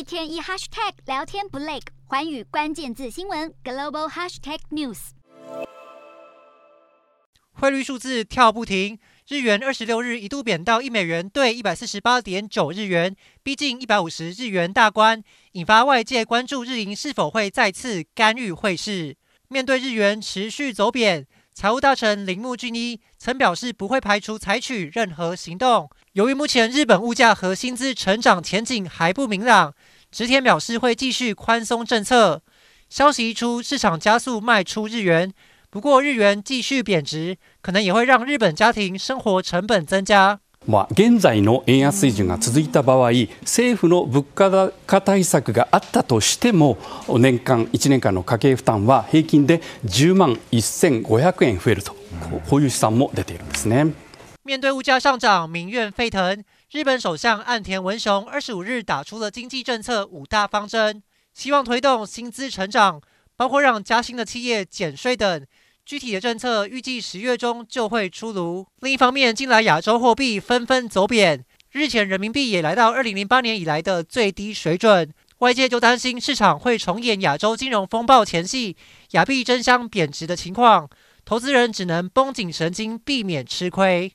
一天一 hashtag 聊天不累，环宇关键字新闻 global hashtag news。汇率数字跳不停，日元二十六日一度贬到一美元兑一百四十八点九日元，逼近一百五十日元大关，引发外界关注日银是否会再次干预汇市。面对日元持续走贬。财务大臣铃木俊一曾表示不会排除采取任何行动。由于目前日本物价和薪资成长前景还不明朗，直田表示会继续宽松政策。消息一出，市场加速卖出日元，不过日元继续贬值，可能也会让日本家庭生活成本增加。まあ、現在の円安水準が続いた場合政府の物価高対策があったとしても年間1年間の家計負担は平均で10万1500円増えるとこういう試算も出ているんですね。面对物价上涨，民怨沸腾。日本首相岸田文雄二十五日打出了经济政策五大方针，希望推动薪资成长，包括让加薪的企业减税等。具体的政策预计十月中就会出炉。另一方面，近来亚洲货币纷纷走贬，日前人民币也来到二零零八年以来的最低水准，外界就担心市场会重演亚洲金融风暴前夕亚币争相贬值的情况，投资人只能绷紧神经，避免吃亏。